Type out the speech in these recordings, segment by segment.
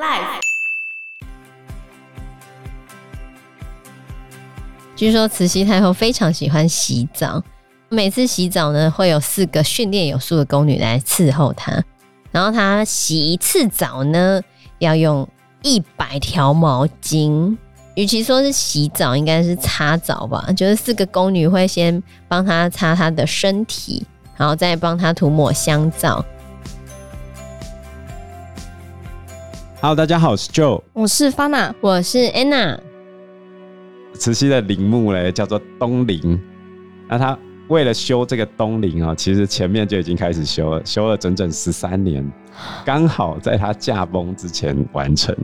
Life。据说慈禧太后非常喜欢洗澡，每次洗澡呢，会有四个训练有素的宫女来伺候她。然后她洗一次澡呢，要用一百条毛巾。与其说是洗澡，应该是擦澡吧。就是四个宫女会先帮她擦她的身体，然后再帮她涂抹香皂。Hello，大家好，我是 Joe，我是 Fana，我是 Anna。慈禧的陵墓嘞，叫做东陵。那他为了修这个东陵啊，其实前面就已经开始修了，修了整整十三年，刚好在他驾崩之前完成，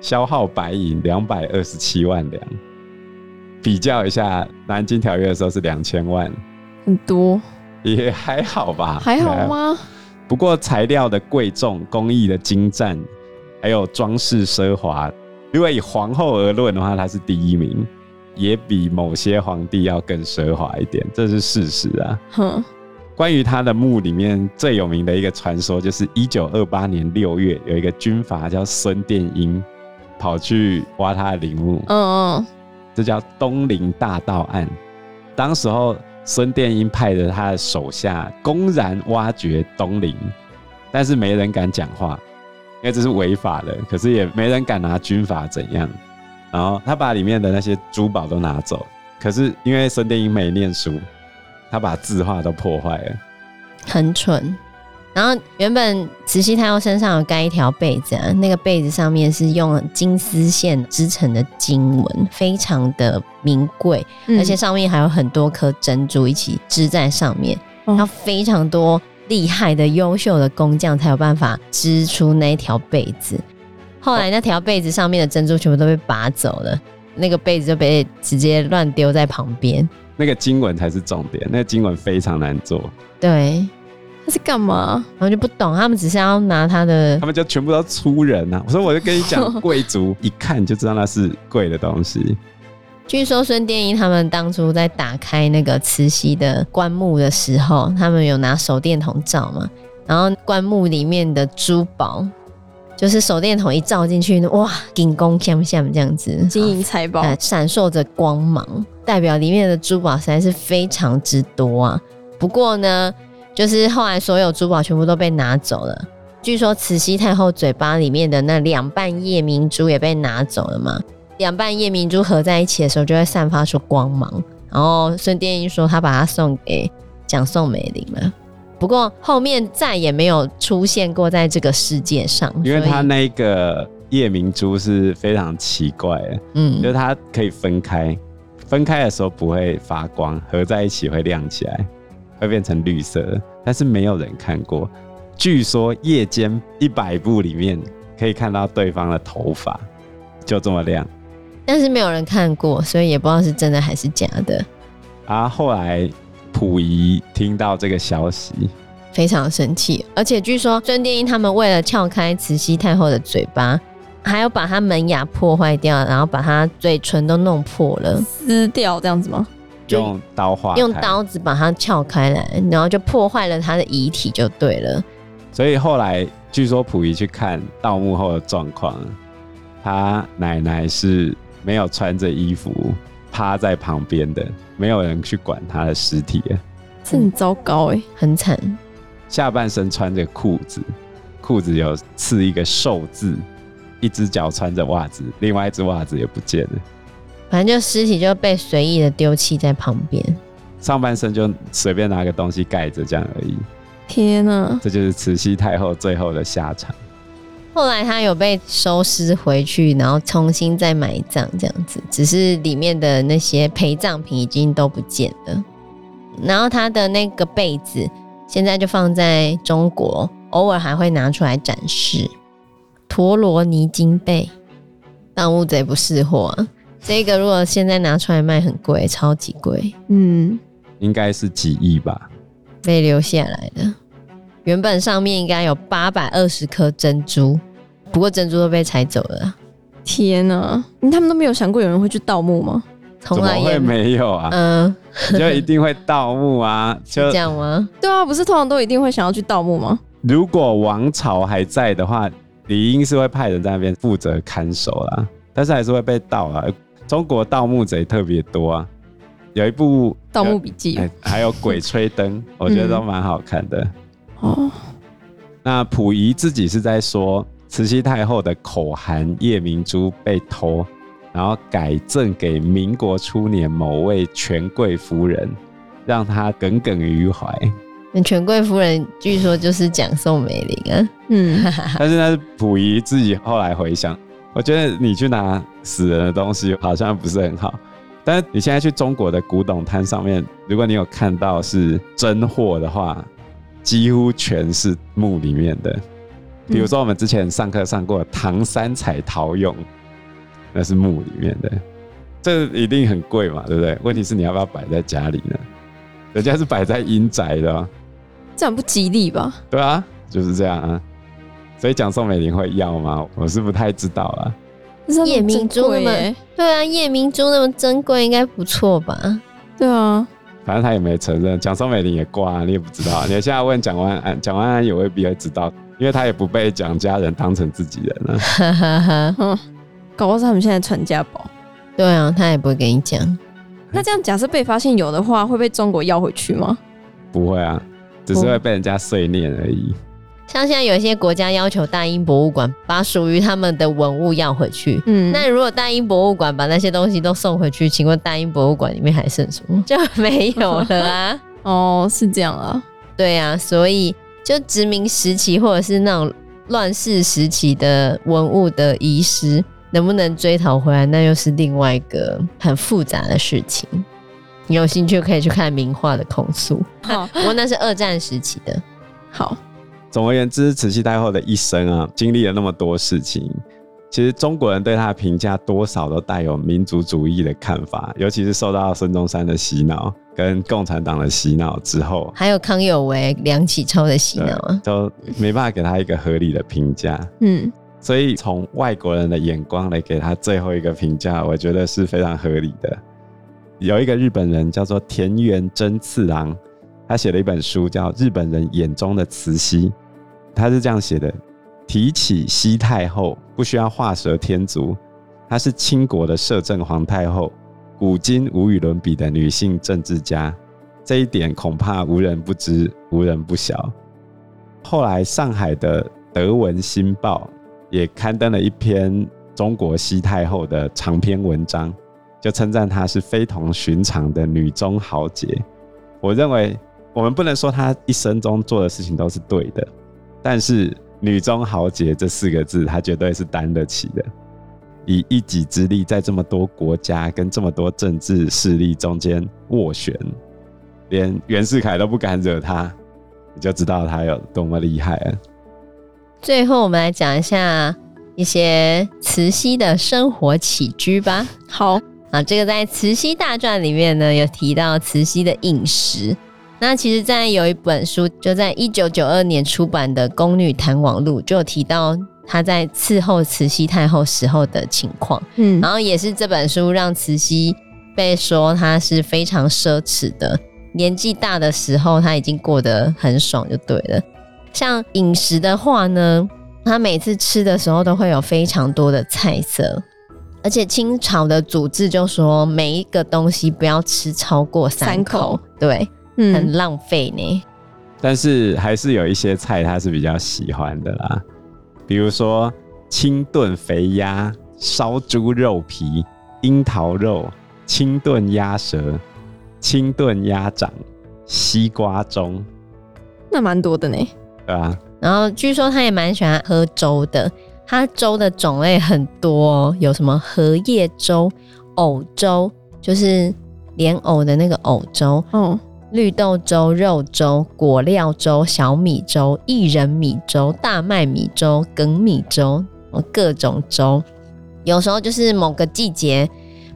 消耗白银两百二十七万两。比较一下，南京条约的时候是两千万，很多，也还好吧？还好吗？不过材料的贵重、工艺的精湛，还有装饰奢华。如果以皇后而论的话，她是第一名，也比某些皇帝要更奢华一点，这是事实啊。哼，关于她的墓里面最有名的一个传说，就是一九二八年六月，有一个军阀叫孙殿英，跑去挖她的陵墓。嗯嗯，这叫东陵大盗案。当时候孙殿英派着他的手下公然挖掘东陵，但是没人敢讲话。因为这是违法的，可是也没人敢拿军法怎样。然后他把里面的那些珠宝都拿走，可是因为孙殿英没念书，他把字画都破坏了，很蠢。然后原本慈禧太后身上有盖一条被子啊，那个被子上面是用金丝线织成的经文，非常的名贵，嗯、而且上面还有很多颗珍珠一起织在上面，然后非常多。厉害的、优秀的工匠才有办法织出那一条被子。后来那条被子上面的珍珠全部都被拔走了，那个被子就被直接乱丢在旁边。那个经文才是重点，那个经文非常难做。对，他是干嘛？我就不懂，他们只是要拿他的，他们就全部都粗人啊！我说，我就跟你讲，贵族一看就知道那是贵的东西。据说孙殿英他们当初在打开那个慈禧的棺木的时候，他们有拿手电筒照嘛，然后棺木里面的珠宝，就是手电筒一照进去，哇，金光闪闪这样子，金银财宝，闪烁着光芒，代表里面的珠宝实在是非常之多啊。不过呢，就是后来所有珠宝全部都被拿走了。据说慈禧太后嘴巴里面的那两瓣夜明珠也被拿走了嘛。两半夜明珠合在一起的时候，就会散发出光芒。然后孙殿英说他把它送给蒋宋美龄了，不过后面再也没有出现过在这个世界上。因为他那个夜明珠是非常奇怪的，嗯，就是它可以分开，分开的时候不会发光，合在一起会亮起来，会变成绿色。但是没有人看过，据说夜间一百步里面可以看到对方的头发，就这么亮。但是没有人看过，所以也不知道是真的还是假的。啊，后来溥仪听到这个消息，非常生气，而且据说孙殿英他们为了撬开慈禧太后的嘴巴，还要把她门牙破坏掉，然后把她嘴唇都弄破了，撕掉这样子吗？用刀划，用刀子把它撬开来，然后就破坏了她的遗体就对了。所以后来据说溥仪去看盗墓后的状况，他奶奶是。没有穿着衣服趴在旁边的，没有人去管他的尸体，这很糟糕哎，很惨。下半身穿着裤子，裤子有刺一个寿字，一只脚穿着袜子，另外一只袜子也不见了。反正就尸体就被随意的丢弃在旁边，上半身就随便拿个东西盖着这样而已。天哪，这就是慈禧太后最后的下场。后来他有被收尸回去，然后重新再埋葬这样子，只是里面的那些陪葬品已经都不见了。然后他的那个被子现在就放在中国，偶尔还会拿出来展示。陀罗尼金被，盗墓贼不识货啊！这个如果现在拿出来卖，很贵，超级贵。嗯，应该是几亿吧，被留下来的。原本上面应该有八百二十颗珍珠，不过珍珠都被采走了。天哪！他们都没有想过有人会去盗墓吗？从来也没有啊。嗯，就一定会盗墓啊？就这样吗？对啊，不是通常都一定会想要去盗墓吗？如果王朝还在的话，理应是会派人在那边负责看守啦，但是还是会被盗啊。中国盗墓贼特别多啊，有一部《盗墓笔记》欸，还有《鬼吹灯》，我觉得都蛮好看的。哦、嗯，那溥仪自己是在说，慈禧太后的口含夜明珠被偷，然后改赠给民国初年某位权贵夫人，让她耿耿于怀。那权贵夫人据说就是讲宋美龄啊，嗯，但是那是溥仪自己后来回想。我觉得你去拿死人的东西好像不是很好，但是你现在去中国的古董摊上面，如果你有看到是真货的话，几乎全是墓里面的。比如说我们之前上课上过唐三彩陶俑，那是墓里面的，这一定很贵嘛，对不对？问题是你要不要摆在家里呢？人家是摆在阴宅的，这样不吉利吧？对啊，就是这样啊。所以讲宋美龄会要吗？我是不太知道啊。夜明珠那么对啊，夜明珠那么珍贵，应该不错吧？对啊，反正他也没承认。蒋宋美龄也挂，你也不知道。你现在问蒋万安，蒋万安也未必会知道，因为他也不被蒋家人当成自己人了。哈哈哈，搞不好是他们现在传家宝。对啊，他也不会跟你讲。那这样假设被发现有的话，会被中国要回去吗？不会啊，只是会被人家碎念而已。像现在有一些国家要求大英博物馆把属于他们的文物要回去，嗯，那如果大英博物馆把那些东西都送回去，请问大英博物馆里面还剩什么？就没有了啊！哦，是这样啊，对啊，所以就殖民时期或者是那种乱世时期的文物的遗失，能不能追讨回来，那又是另外一个很复杂的事情。你有兴趣可以去看名画的控诉，好，不过那是二战时期的，好。总而言之，慈禧太后的一生啊，经历了那么多事情，其实中国人对她的评价多少都带有民族主义的看法，尤其是受到孙中山的洗脑跟共产党的洗脑之后，还有康有为、梁启超的洗脑啊，都没办法给他一个合理的评价。嗯，所以从外国人的眼光来给他最后一个评价，我觉得是非常合理的。有一个日本人叫做田园真次郎，他写了一本书叫《日本人眼中的慈禧》。他是这样写的：提起西太后，不需要画蛇添足，她是清国的摄政皇太后，古今无与伦比的女性政治家，这一点恐怕无人不知，无人不晓。后来，上海的《德文新报》也刊登了一篇中国西太后的长篇文章，就称赞她是非同寻常的女中豪杰。我认为，我们不能说她一生中做的事情都是对的。但是“女中豪杰”这四个字，她绝对是担得起的。以一己之力，在这么多国家跟这么多政治势力中间斡旋，连袁世凯都不敢惹他，你就知道他有多么厉害了。最后，我们来讲一下一些慈禧的生活起居吧。好啊，这个在《慈禧大传》里面呢，有提到慈禧的饮食。那其实，在有一本书，就在一九九二年出版的《宫女谈往录》，就有提到她在伺候慈禧太后时候的情况。嗯，然后也是这本书让慈禧被说她是非常奢侈的，年纪大的时候，她已经过得很爽就对了。像饮食的话呢，她每次吃的时候都会有非常多的菜色，而且清朝的祖制就说每一个东西不要吃超过三口，三口对。很浪费呢，但是还是有一些菜他是比较喜欢的啦，比如说清炖肥鸭、烧猪肉皮、樱桃肉、清炖鸭舌、清炖鸭掌、西瓜盅，那蛮多的呢。对啊，然后据说他也蛮喜欢喝粥的，他粥的种类很多哦，有什么荷叶粥、藕粥，就是莲藕的那个藕粥，嗯。绿豆粥、肉粥、果料粥、小米粥、薏仁米粥、大麦米粥、梗米粥，各种粥。有时候就是某个季节、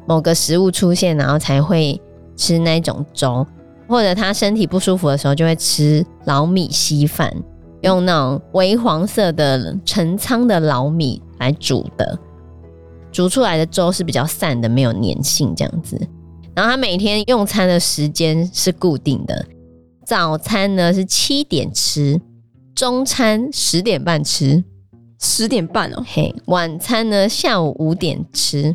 某个食物出现，然后才会吃那种粥。或者他身体不舒服的时候，就会吃老米稀饭，用那种微黄色的陈仓的老米来煮的，煮出来的粥是比较散的，没有粘性，这样子。然后他每天用餐的时间是固定的，早餐呢是七点吃，中餐十点半吃，十点半哦。嘿，晚餐呢下午五点吃，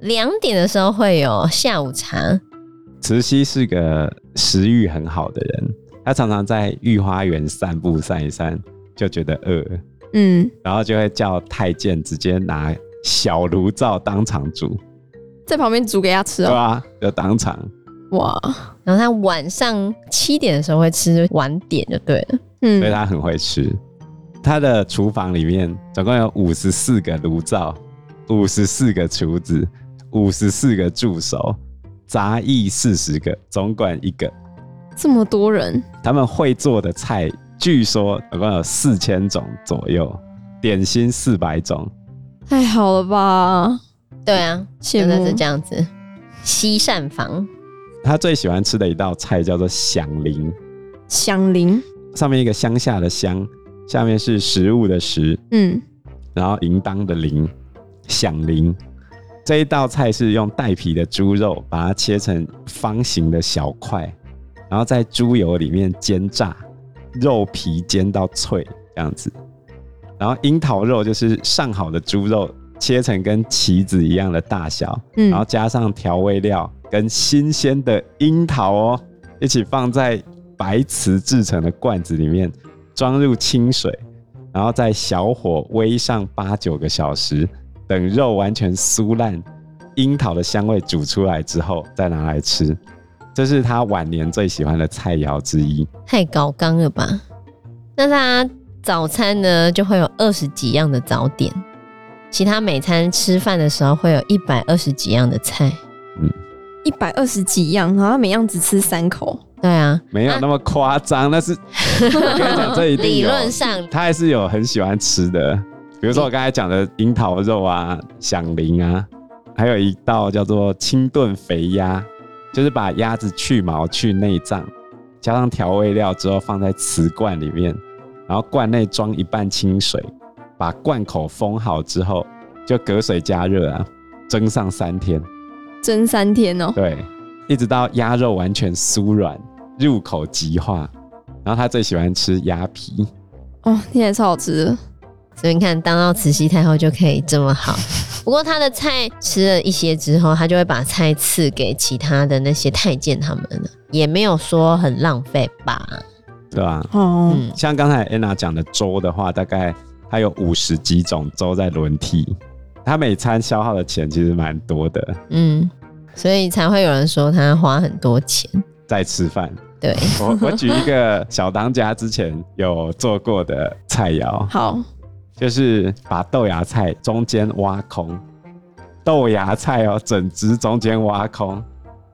两点的时候会有下午茶。慈禧是个食欲很好的人，她常常在御花园散步散一散，就觉得饿，嗯，然后就会叫太监直接拿小炉灶当场煮，在旁边煮给他吃哦。对啊，就当场。哇，然后他晚上七点的时候会吃晚点就对了，嗯，所以他很会吃。他的厨房里面总共有五十四个炉灶，五十四个厨子，五十四个助手。杂役四十个，总管一个，这么多人，他们会做的菜据说总共有四千种左右，点心四百种，太好了吧？对啊，羡慕。真的是这样子。西膳房，他最喜欢吃的一道菜叫做响铃，响铃，上面一个乡下的乡，下面是食物的食，嗯，然后铃铛的铃，响铃。这一道菜是用带皮的猪肉，把它切成方形的小块，然后在猪油里面煎炸，肉皮煎到脆这样子。然后樱桃肉就是上好的猪肉，切成跟棋子一样的大小，嗯，然后加上调味料跟新鲜的樱桃哦，一起放在白瓷制成的罐子里面，装入清水，然后在小火煨上八九个小时。等肉完全酥烂，樱桃的香味煮出来之后，再拿来吃，这是他晚年最喜欢的菜肴之一。太高纲了吧？那他早餐呢，就会有二十几样的早点，其他每餐吃饭的时候会有一百二十几样的菜。嗯，一百二十几样，然后每样只吃三口。对啊，没有那么夸张，那是我跟你讲，这一定。理论上，他还是有很喜欢吃的。比如说我刚才讲的樱桃肉啊、响铃啊，还有一道叫做清炖肥鸭，就是把鸭子去毛去内脏，加上调味料之后放在瓷罐里面，然后罐内装一半清水，把罐口封好之后，就隔水加热啊，蒸上三天，蒸三天哦。对，一直到鸭肉完全酥软，入口即化。然后他最喜欢吃鸭皮，哦，听起来超好吃的。所以你看，当到慈禧太后就可以这么好。不过他的菜吃了一些之后，他就会把菜赐给其他的那些太监他们了，也没有说很浪费吧？对吧？哦，嗯，像刚才安娜讲的粥的话，大概它有五十几种粥在轮替，他每餐消耗的钱其实蛮多的。嗯，所以才会有人说他花很多钱在吃饭。对，我我举一个小当家之前有做过的菜肴。好。就是把豆芽菜中间挖空，豆芽菜哦，整只中间挖空，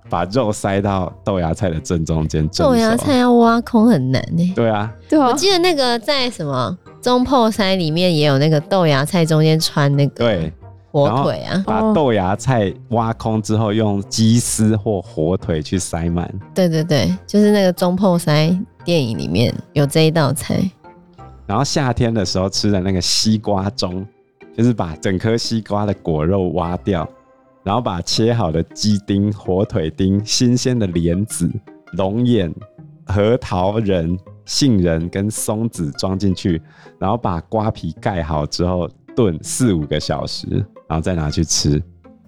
把肉塞到豆芽菜的正中间。豆芽菜要挖空很难呢。对啊，对啊。我记得那个在什么中破塞里面也有那个豆芽菜中间穿那个对火腿啊，把豆芽菜挖空之后，用鸡丝或火腿去塞满。对对对，就是那个中破塞电影里面有这一道菜。然后夏天的时候吃的那个西瓜盅，就是把整颗西瓜的果肉挖掉，然后把切好的鸡丁、火腿丁、新鲜的莲子、龙眼、核桃仁、杏仁跟松子装进去，然后把瓜皮盖好之后炖四五个小时，然后再拿去吃。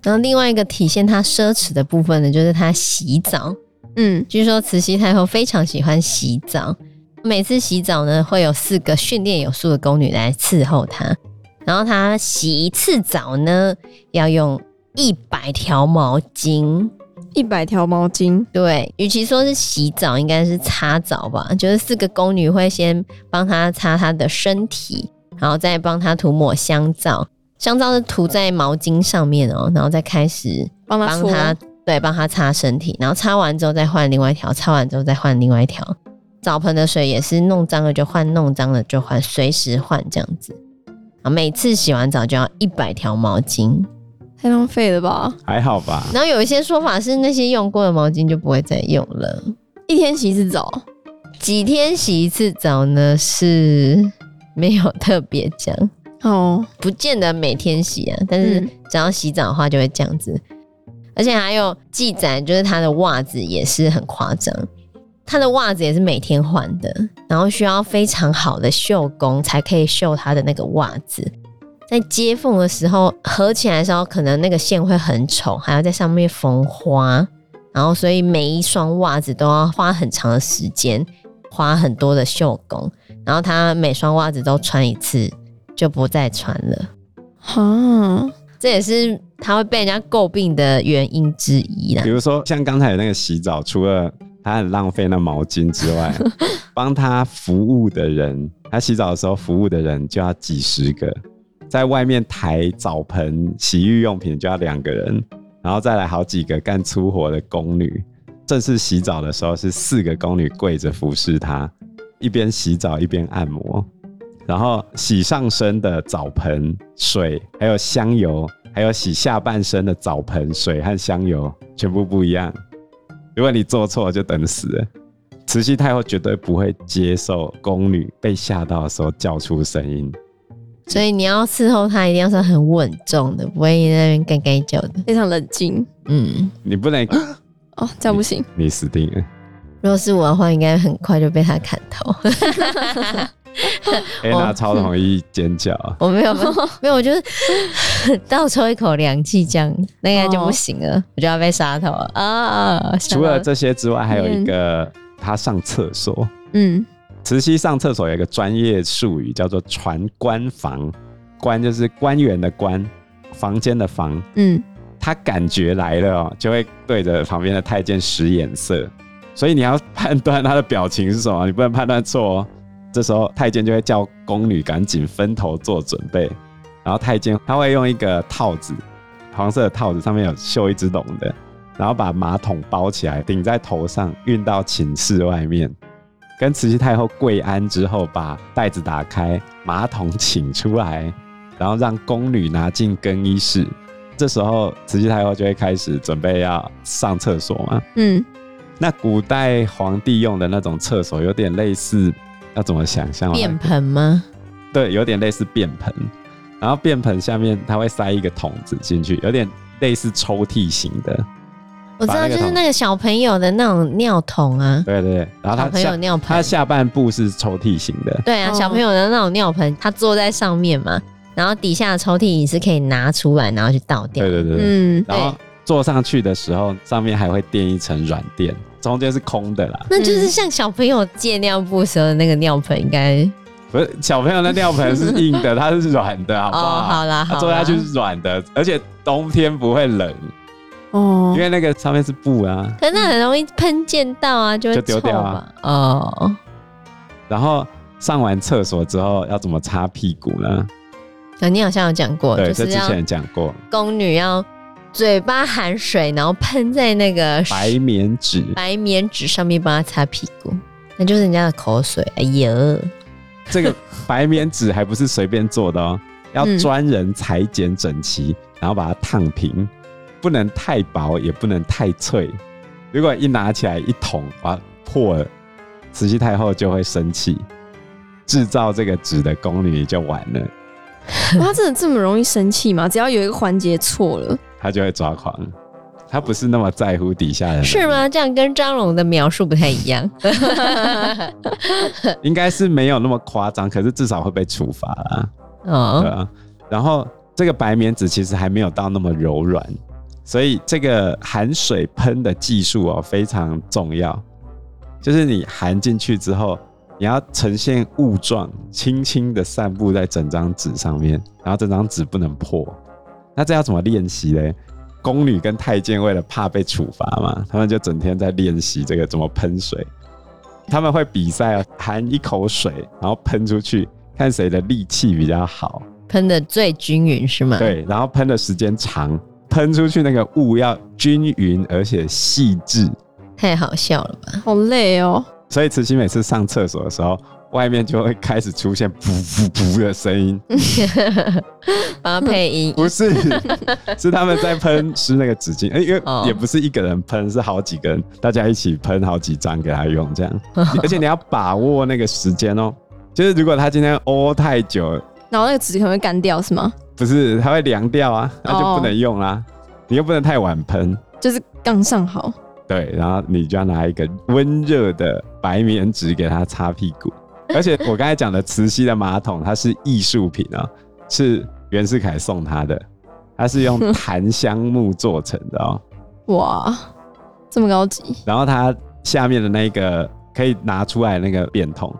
然后另外一个体现他奢侈的部分呢，就是他洗澡。嗯，据说慈禧太后非常喜欢洗澡。每次洗澡呢，会有四个训练有素的宫女来伺候她。然后她洗一次澡呢，要用一百条毛巾。一百条毛巾，对，与其说是洗澡，应该是擦澡吧。就是四个宫女会先帮她擦她的身体，然后再帮她涂抹香皂。香皂是涂在毛巾上面哦，然后再开始帮她，对，帮她擦身体。然后擦完之后再换另外一条，擦完之后再换另外一条。澡盆的水也是弄脏了就换，弄脏了就换，随时换这样子。啊，每次洗完澡就要一百条毛巾，太浪费了吧？还好吧。然后有一些说法是那些用过的毛巾就不会再用了。一天洗一次澡，几天洗一次澡呢？是没有特别讲哦，不见得每天洗啊，但是只要洗澡的话就会这样子。而且还有记载，就是他的袜子也是很夸张。他的袜子也是每天换的，然后需要非常好的绣工才可以绣他的那个袜子。在接缝的时候，合起来的时候，可能那个线会很丑，还要在上面缝花，然后所以每一双袜子都要花很长的时间，花很多的绣工，然后他每双袜子都穿一次就不再穿了。哈，这也是他会被人家诟病的原因之一啦。比如说像刚才那个洗澡，除了他很浪费那毛巾之外，帮他服务的人，他洗澡的时候服务的人就要几十个。在外面抬澡盆、洗浴用品就要两个人，然后再来好几个干粗活的宫女。正式洗澡的时候是四个宫女跪着服侍他，一边洗澡一边按摩。然后洗上身的澡盆水，还有香油，还有洗下半身的澡盆水和香油全部不一样。如果你做错，就等死。慈禧太后绝对不会接受宫女被吓到的时候叫出声音。所以你要伺候他，一定要是很稳重的，不会在那边干干叫的，非常冷静。嗯，你不能 哦，这样不行，你，你死定了。如果是我的话，应该很快就被他砍头。安娜超容易尖叫，我没有没有没有，我就是 倒抽一口凉气，这样那应该就不行了，哦、我就要被杀头了啊！除了这些之外，还有一个他上厕所，嗯。慈禧上厕所有一个专业术语叫做传官房，官就是官员的官，房间的房。嗯，他感觉来了哦，就会对着旁边的太监使眼色，所以你要判断他的表情是什么，你不能判断错哦。这时候太监就会叫宫女赶紧分头做准备，然后太监他会用一个套子，黄色的套子上面有绣一只龙的，然后把马桶包起来顶在头上，运到寝室外面。跟慈禧太后跪安之后，把袋子打开，马桶请出来，然后让宫女拿进更衣室。这时候，慈禧太后就会开始准备要上厕所嘛。嗯，那古代皇帝用的那种厕所，有点类似，要怎么想象？便盆吗？对，有点类似便盆。然后便盆下面，它会塞一个桶子进去，有点类似抽屉型的。我知道，就是那个小朋友的那种尿桶啊。对对对，然后他小朋友尿盆，他下半部是抽屉型的。对啊，小朋友的那种尿盆，他坐在上面嘛，然后底下的抽屉你是可以拿出来，然后去倒掉。对对对，嗯，然后坐上去的时候，上面还会垫一层软垫，中间是空的啦。那就是像小朋友借尿布时候的那个尿盆，应该不是小朋友的尿盆是硬的，它是软的，好不好？哦，好啦，好啦，坐下去是软的，而且冬天不会冷。哦，因为那个上面是布啊，可是那很容易喷溅到啊，就会就丢掉啊。哦，然后上完厕所之后要怎么擦屁股呢？啊，你好像有讲过，对，就是这之前讲过，宫女要嘴巴含水，然后喷在那个白棉纸，白棉纸上面帮她擦屁股，那就是人家的口水。哎呀，这个白棉纸还不是随便做的哦，要专人裁剪整齐，然后把它烫平。不能太薄，也不能太脆。如果一拿起来一捅，啊，破了，慈禧太后就会生气，制造这个纸的宫女就完了。她真的这么容易生气吗？只要有一个环节错了，她就会抓狂。她不是那么在乎底下人，是吗？这样跟张龙的描述不太一样。应该是没有那么夸张，可是至少会被处罚啦。哦，对啊。然后这个白棉纸其实还没有到那么柔软。所以这个含水喷的技术哦非常重要，就是你含进去之后，你要呈现雾状，轻轻的散布在整张纸上面，然后这张纸不能破。那这要怎么练习嘞？宫女跟太监为了怕被处罚嘛，他们就整天在练习这个怎么喷水。他们会比赛，含一口水，然后喷出去，看谁的力气比较好，喷得最均匀是吗？对，然后喷的时间长。喷出去那个雾要均匀而且细致，太好笑了吧？好累哦。所以慈禧每次上厕所的时候，外面就会开始出现噗噗噗的声音，帮他配音。不是，是他们在喷湿那个纸巾，因为也不是一个人喷，是好几个人，大家一起喷好几张给他用，这样。而且你要把握那个时间哦，就是如果他今天哦太久，然后那个纸可能会干掉，是吗？不是，它会凉掉啊，那就不能用啦。Oh. 你又不能太晚喷，就是刚上好。对，然后你就要拿一个温热的白棉纸给它擦屁股。而且我刚才讲的磁吸的马桶，它是艺术品啊，是袁世凯送他的，它是用檀香木做成的哦。哇，这么高级！然后它下面的那个可以拿出来那个便桶，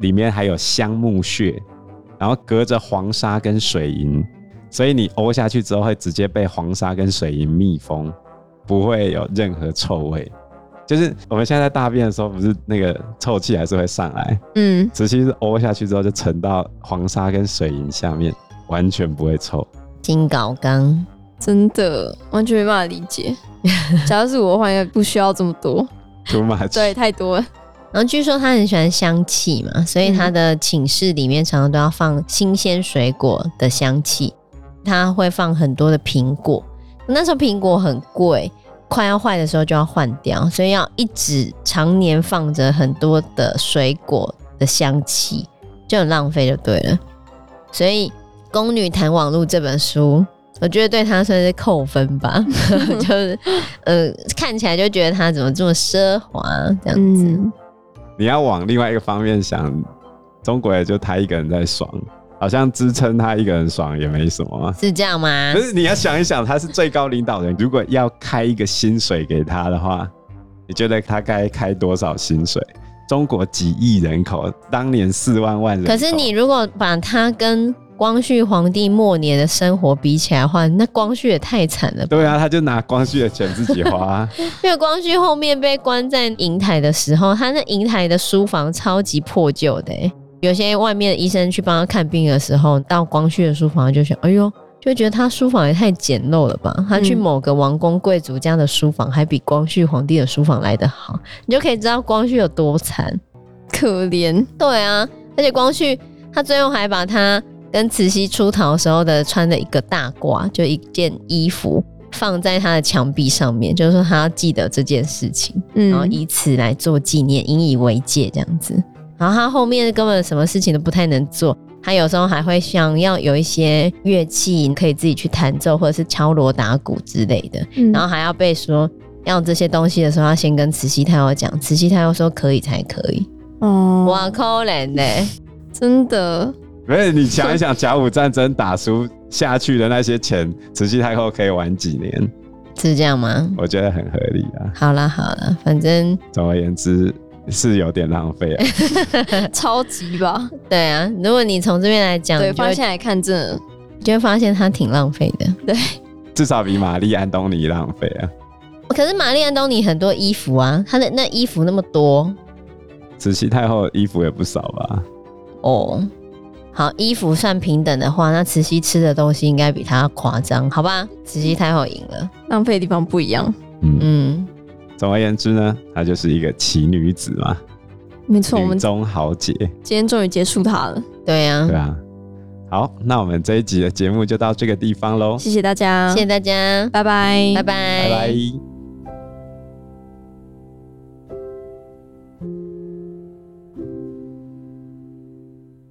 里面还有香木屑，然后隔着黄沙跟水银，所以你呕下去之后会直接被黄沙跟水银密封，不会有任何臭味。就是我们现在在大便的时候，不是那个臭气还是会上来？嗯，慈禧是呕下去之后就沉到黄沙跟水银下面，完全不会臭。金槁缸真的完全没办法理解。假如是我的话，应该不需要这么多。Too much。对，太多了。然后据说他很喜欢香气嘛，所以他的寝室里面常常都要放新鲜水果的香气。他会放很多的苹果，那时候苹果很贵。快要坏的时候就要换掉，所以要一直常年放着很多的水果的香气，就很浪费就对了。所以《宫女谈网路》这本书，我觉得对他算是扣分吧，就是呃看起来就觉得他怎么这么奢华这样子。嗯。你要往另外一个方面想，中国也就他一个人在爽。好像支撑他一个人爽也没什么，是这样吗？可是你要想一想，他是最高领导人，如果要开一个薪水给他的话，你觉得他该开多少薪水？中国几亿人口，当年四万万人，可是你如果把他跟光绪皇帝末年的生活比起来的话，那光绪也太惨了。对啊，他就拿光绪的钱自己花。因为光绪后面被关在瀛台的时候，他那瀛台的书房超级破旧的、欸。有些外面的医生去帮他看病的时候，到光绪的书房就想：哎呦，就觉得他书房也太简陋了吧？他去某个王公贵族家的书房，还比光绪皇帝的书房来得好，你就可以知道光绪有多惨，可怜。对啊，而且光绪他最后还把他跟慈禧出逃时候的穿的一个大褂，就一件衣服放在他的墙壁上面，就是说他要记得这件事情，然后以此来做纪念，引以为戒，这样子。然后他后面根本什么事情都不太能做，他有时候还会想要有一些乐器可以自己去弹奏，或者是敲锣打鼓之类的。嗯、然后还要被说要这些东西的时候，要先跟慈禧太后讲，慈禧太后说可以才可以。哦，哇，可怜呢，真的。没有，你想一想，甲午战争打输下去的那些钱，慈禧太后可以玩几年？是这样吗？我觉得很合理啊。好了好了，反正总而言之。是有点浪费啊，超级吧？对啊，如果你从这边来讲，对，放下来看这，你就会发现它挺浪费的。对，至少比玛丽安东尼浪费啊。可是玛丽安东尼很多衣服啊，她的那衣服那么多，慈禧太后的衣服也不少吧？哦，好，衣服算平等的话，那慈禧吃的东西应该比她夸张，好吧？慈禧太后赢了，浪费的地方不一样。嗯。嗯。总而言之呢，她就是一个奇女子嘛，没错，我们中豪杰，今天终于结束她了，对呀、啊，对啊。好，那我们这一集的节目就到这个地方喽，谢谢大家，谢谢大家，拜拜，拜拜，拜拜。